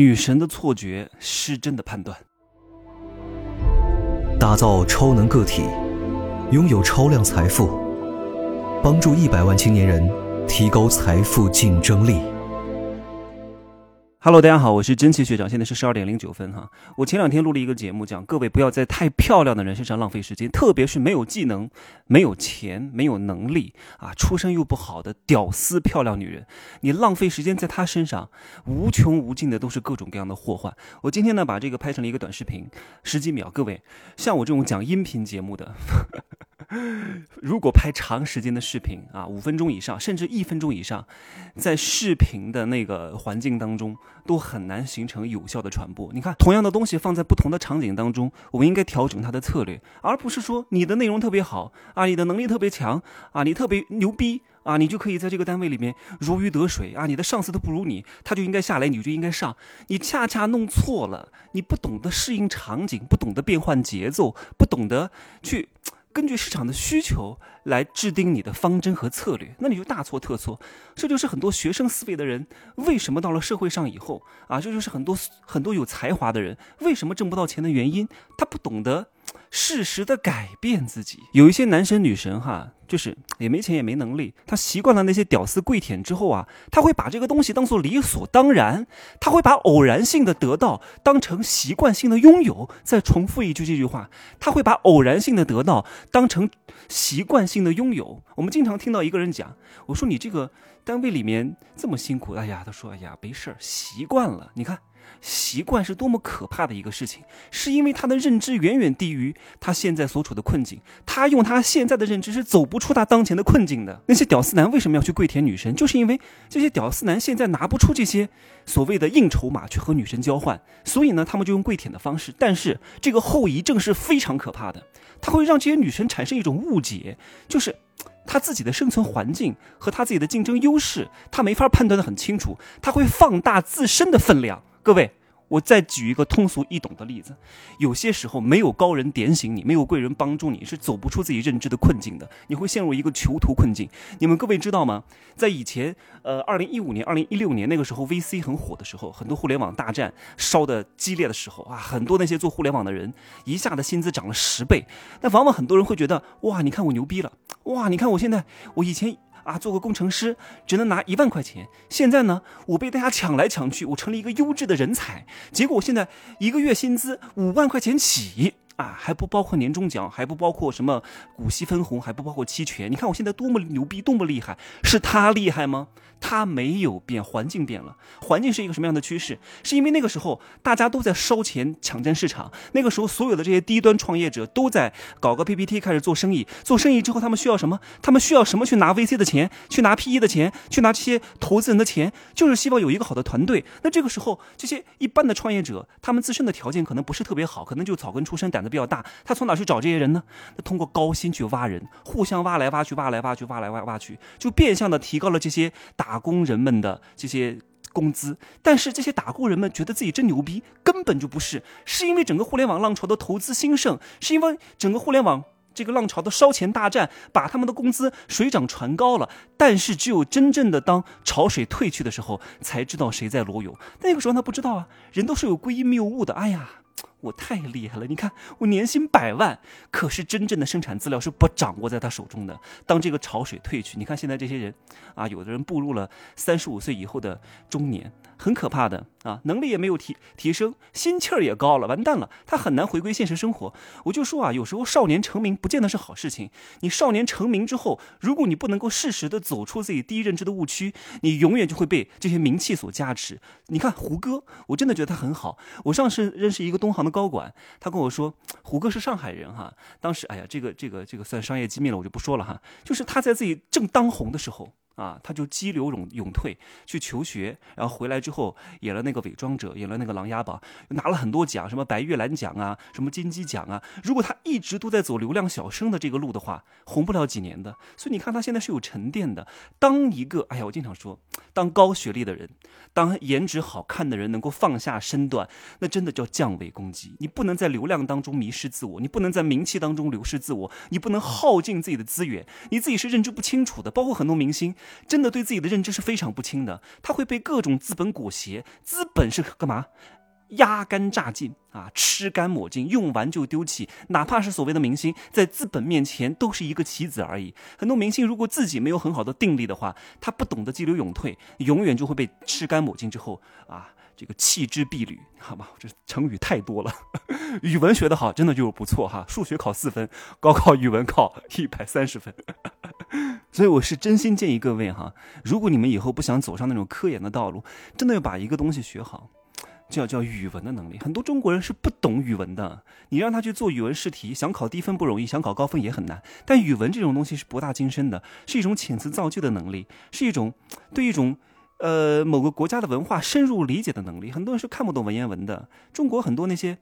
女神的错觉，失真的判断。打造超能个体，拥有超量财富，帮助一百万青年人提高财富竞争力。Hello，大家好，我是真奇学长，现在是十二点零九分哈。我前两天录了一个节目，讲各位不要在太漂亮的人身上浪费时间，特别是没有技能、没有钱、没有能力啊，出身又不好的屌丝漂亮女人，你浪费时间在她身上，无穷无尽的都是各种各样的祸患。我今天呢，把这个拍成了一个短视频，十几秒。各位，像我这种讲音频节目的。如果拍长时间的视频啊，五分钟以上，甚至一分钟以上，在视频的那个环境当中，都很难形成有效的传播。你看，同样的东西放在不同的场景当中，我们应该调整它的策略，而不是说你的内容特别好啊，你的能力特别强啊，你特别牛逼啊，你就可以在这个单位里面如鱼得水啊，你的上司都不如你，他就应该下来，你就应该上。你恰恰弄错了，你不懂得适应场景，不懂得变换节奏，不懂得去。根据市场的需求来制定你的方针和策略，那你就大错特错。这就是很多学生思维的人为什么到了社会上以后啊，这就是很多很多有才华的人为什么挣不到钱的原因。他不懂得。适时的改变自己，有一些男神女神哈，就是也没钱也没能力，他习惯了那些屌丝跪舔之后啊，他会把这个东西当做理所当然，他会把偶然性的得到当成习惯性的拥有。再重复一句这句话，他会把偶然性的得到当成习惯性的拥有。我们经常听到一个人讲，我说你这个单位里面这么辛苦，哎呀，他说哎呀没事儿，习惯了。你看。习惯是多么可怕的一个事情，是因为他的认知远远低于他现在所处的困境，他用他现在的认知是走不出他当前的困境的。那些屌丝男为什么要去跪舔女神？就是因为这些屌丝男现在拿不出这些所谓的硬筹码去和女神交换，所以呢，他们就用跪舔的方式。但是这个后遗症是非常可怕的，它会让这些女神产生一种误解，就是他自己的生存环境和他自己的竞争优势，他没法判断的很清楚，他会放大自身的分量。各位，我再举一个通俗易懂的例子。有些时候，没有高人点醒你，没有贵人帮助你，是走不出自己认知的困境的。你会陷入一个囚徒困境。你们各位知道吗？在以前，呃，二零一五年、二零一六年那个时候，VC 很火的时候，很多互联网大战烧的激烈的时候啊，很多那些做互联网的人一下子薪资涨了十倍。那往往很多人会觉得，哇，你看我牛逼了，哇，你看我现在，我以前。啊，做个工程师只能拿一万块钱，现在呢，我被大家抢来抢去，我成了一个优质的人才，结果我现在一个月薪资五万块钱起。啊，还不包括年终奖，还不包括什么股息分红，还不包括期权。你看我现在多么牛逼，多么厉害，是他厉害吗？他没有变，环境变了。环境是一个什么样的趋势？是因为那个时候大家都在烧钱抢占市场，那个时候所有的这些低端创业者都在搞个 PPT 开始做生意。做生意之后，他们需要什么？他们需要什么去拿 VC 的钱，去拿 PE 的钱，去拿这些投资人的钱，就是希望有一个好的团队。那这个时候，这些一般的创业者，他们自身的条件可能不是特别好，可能就草根出身，胆子。比较大，他从哪去找这些人呢？他通过高薪去挖人，互相挖来挖去，挖来挖去，挖来挖挖去，就变相的提高了这些打工人们的这些工资。但是这些打工人们觉得自己真牛逼，根本就不是，是因为整个互联网浪潮的投资兴盛，是因为整个互联网这个浪潮的烧钱大战，把他们的工资水涨船高了。但是只有真正的当潮水退去的时候，才知道谁在裸泳。那个时候他不知道啊，人都是有归因谬误的。哎呀。我太厉害了！你看，我年薪百万，可是真正的生产资料是不掌握在他手中的。当这个潮水退去，你看现在这些人，啊，有的人步入了三十五岁以后的中年，很可怕的啊，能力也没有提提升，心气儿也高了，完蛋了，他很难回归现实生活。我就说啊，有时候少年成名不见得是好事情。你少年成名之后，如果你不能够适时的走出自己第一认知的误区，你永远就会被这些名气所加持。你看胡歌，我真的觉得他很好。我上次认识一个东行的。高管，他跟我说，胡歌是上海人哈。当时，哎呀，这个这个这个算商业机密了，我就不说了哈。就是他在自己正当红的时候。啊，他就激流勇勇退去求学，然后回来之后演了那个伪装者，演了那个琅琊榜，拿了很多奖，什么白玉兰奖啊，什么金鸡奖啊。如果他一直都在走流量小生的这个路的话，红不了几年的。所以你看他现在是有沉淀的。当一个，哎呀，我经常说，当高学历的人，当颜值好看的人能够放下身段，那真的叫降维攻击。你不能在流量当中迷失自我，你不能在名气当中流失自我，你不能耗尽自己的资源，你自己是认知不清楚的。包括很多明星。真的对自己的认知是非常不清的，他会被各种资本裹挟。资本是干嘛？压干榨尽啊，吃干抹净，用完就丢弃。哪怕是所谓的明星，在资本面前都是一个棋子而已。很多明星如果自己没有很好的定力的话，他不懂得激流勇退，永远就会被吃干抹净之后啊。这个弃之敝履，好吧，这成语太多了。语文学得好，真的就是不错哈。数学考四分，高考语文考一百三十分。所以我是真心建议各位哈，如果你们以后不想走上那种科研的道路，真的要把一个东西学好，叫叫语文的能力。很多中国人是不懂语文的，你让他去做语文试题，想考低分不容易，想考高分也很难。但语文这种东西是博大精深的，是一种遣词造句的能力，是一种对一种。呃，某个国家的文化深入理解的能力，很多人是看不懂文言文的。中国很多那些。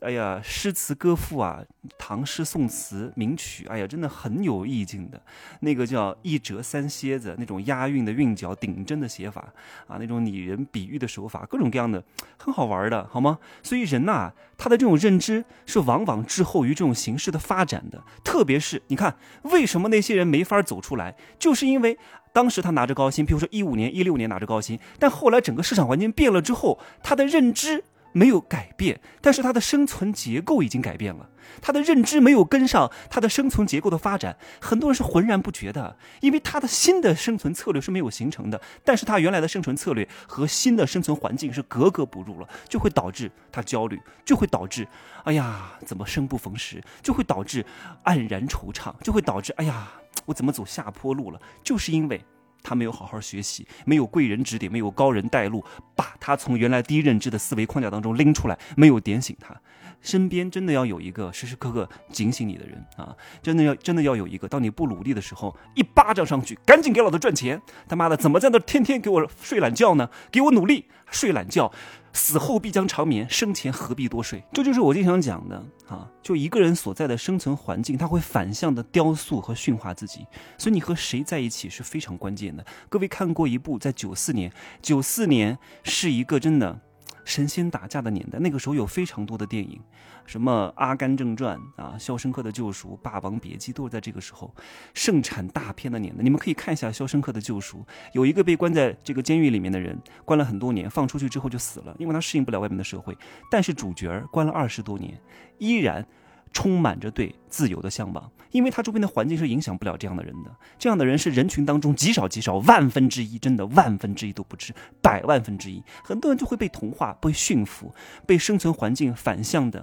哎呀，诗词歌赋啊，唐诗宋词名曲，哎呀，真的很有意境的。那个叫一折三蝎子，那种押韵的韵脚、顶针的写法啊，那种拟人比喻的手法，各种各样的，很好玩的，好吗？所以人呐，他的这种认知是往往滞后于这种形式的发展的。特别是你看，为什么那些人没法走出来，就是因为当时他拿着高薪，比如说一五年、一六年拿着高薪，但后来整个市场环境变了之后，他的认知。没有改变，但是他的生存结构已经改变了，他的认知没有跟上他的生存结构的发展，很多人是浑然不觉的，因为他的新的生存策略是没有形成的，但是他原来的生存策略和新的生存环境是格格不入了，就会导致他焦虑，就会导致，哎呀，怎么生不逢时，就会导致黯然惆怅，就会导致，哎呀，我怎么走下坡路了，就是因为。他没有好好学习，没有贵人指点，没有高人带路，把他从原来低认知的思维框架当中拎出来，没有点醒他。身边真的要有一个时时刻刻警醒你的人啊！真的要真的要有一个，当你不努力的时候，一巴掌上去，赶紧给老子赚钱！他妈的，怎么在那天天给我睡懒觉呢？给我努力睡懒觉，死后必将长眠，生前何必多睡？这就是我经常讲的啊！就一个人所在的生存环境，他会反向的雕塑和驯化自己，所以你和谁在一起是非常关键的。各位看过一部，在九四年，九四年是一个真的。神仙打架的年代，那个时候有非常多的电影，什么《阿甘正传》啊，《肖申克的救赎》《霸王别姬》都是在这个时候盛产大片的年代。你们可以看一下《肖申克的救赎》，有一个被关在这个监狱里面的人，关了很多年，放出去之后就死了，因为他适应不了外面的社会。但是主角关了二十多年，依然。充满着对自由的向往，因为他周边的环境是影响不了这样的人的。这样的人是人群当中极少极少，万分之一，真的万分之一都不止，百万分之一。很多人就会被同化、被驯服、被生存环境反向的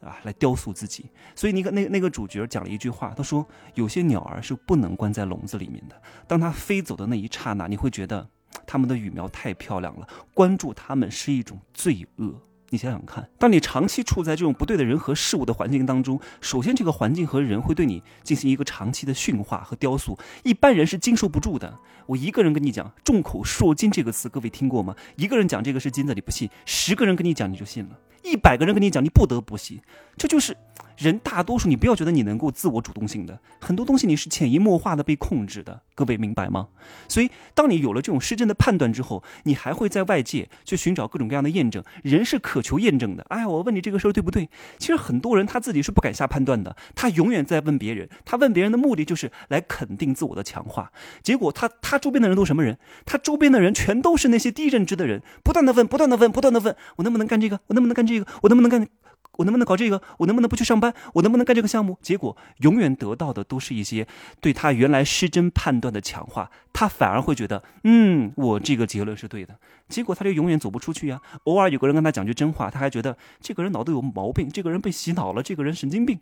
啊来雕塑自己。所以那个那个那个主角讲了一句话，他说：“有些鸟儿是不能关在笼子里面的。当它飞走的那一刹那，你会觉得它们的羽毛太漂亮了，关注它们是一种罪恶。”你想想看，当你长期处在这种不对的人和事物的环境当中，首先这个环境和人会对你进行一个长期的驯化和雕塑，一般人是经受不住的。我一个人跟你讲“众口铄金”这个词，各位听过吗？一个人讲这个是金子，你不信；十个人跟你讲，你就信了；一百个人跟你讲，你不得不信。这就是。人大多数，你不要觉得你能够自我主动性的，很多东西你是潜移默化的被控制的，各位明白吗？所以，当你有了这种失真的判断之后，你还会在外界去寻找各种各样的验证。人是渴求验证的。哎，我问你这个事儿对不对？其实很多人他自己是不敢下判断的，他永远在问别人。他问别人的目的就是来肯定自我的强化。结果他他周边的人都什么人？他周边的人全都是那些低认知的人，不断的问，不断的问，不断的问，我能不能干这个？我能不能干这？这个我能不能干？我能不能搞这个？我能不能不去上班？我能不能干这个项目？结果永远得到的都是一些对他原来失真判断的强化，他反而会觉得，嗯，我这个结论是对的。结果他就永远走不出去呀。偶尔有个人跟他讲句真话，他还觉得这个人脑子有毛病，这个人被洗脑了，这个人神经病。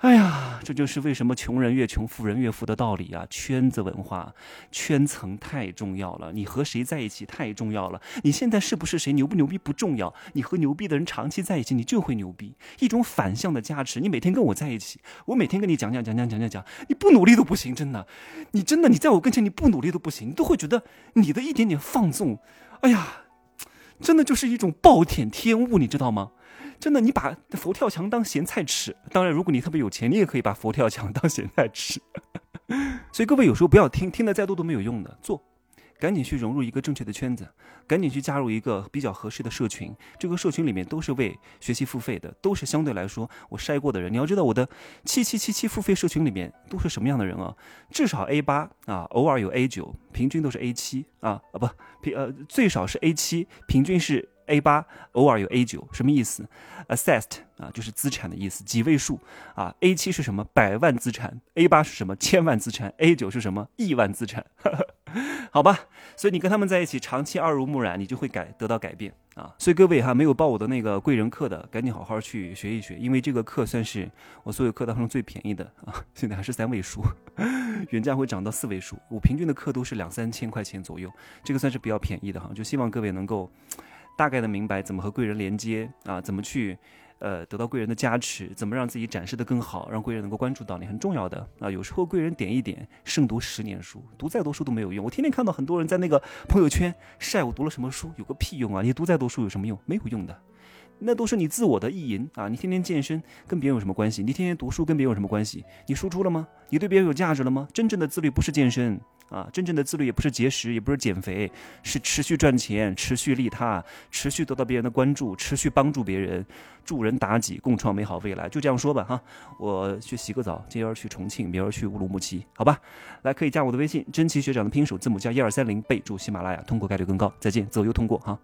哎呀，这就是为什么穷人越穷，富人越富的道理啊！圈子文化、圈层太重要了，你和谁在一起太重要了。你现在是不是谁牛不牛逼不重要，你和牛逼的人长期在一起，你就会牛逼。一种反向的加持，你每天跟我在一起，我每天跟你讲讲讲讲讲讲讲，你不努力都不行，真的，你真的你在我跟前你不努力都不行，你都会觉得你的一点点放纵，哎呀，真的就是一种暴殄天物，你知道吗？真的，你把佛跳墙当咸菜吃。当然，如果你特别有钱，你也可以把佛跳墙当咸菜吃。所以各位有时候不要听，听得再多都没有用的。做，赶紧去融入一个正确的圈子，赶紧去加入一个比较合适的社群。这个社群里面都是为学习付费的，都是相对来说我筛过的人。你要知道，我的七七七七付费社群里面都是什么样的人啊？至少 A 八啊，偶尔有 A 九，平均都是 A 七啊啊不平呃最少是 A 七，平均是。A 八偶尔有 A 九，什么意思？Assessed 啊，就是资产的意思，几位数啊。A 七是什么？百万资产。A 八是什么？千万资产。A 九是什么？亿万资产。好吧，所以你跟他们在一起，长期耳濡目染，你就会改得到改变啊。所以各位哈，没有报我的那个贵人课的，赶紧好好去学一学，因为这个课算是我所有课当中最便宜的啊。现在还是三位数，原价会涨到四位数。我平均的课都是两三千块钱左右，这个算是比较便宜的哈。就希望各位能够。大概的明白怎么和贵人连接啊，怎么去，呃，得到贵人的加持，怎么让自己展示的更好，让贵人能够关注到你，很重要的啊。有时候贵人点一点，胜读十年书，读再多书都没有用。我天天看到很多人在那个朋友圈晒我读了什么书，有个屁用啊！你读再多书有什么用？没有用的，那都是你自我的意淫啊！你天天健身跟别人有什么关系？你天天读书跟别人有什么关系？你输出了吗？你对别人有价值了吗？真正的自律不是健身。啊，真正的自律也不是节食，也不是减肥，是持续赚钱，持续利他，持续得到别人的关注，持续帮助别人，助人达己，共创美好未来。就这样说吧，哈，我去洗个澡，今儿去重庆，明儿去乌鲁木齐，好吧？来，可以加我的微信，真奇学长的拼手字母加一二三零，备注喜马拉雅，通过概率更高。再见，自由通过哈。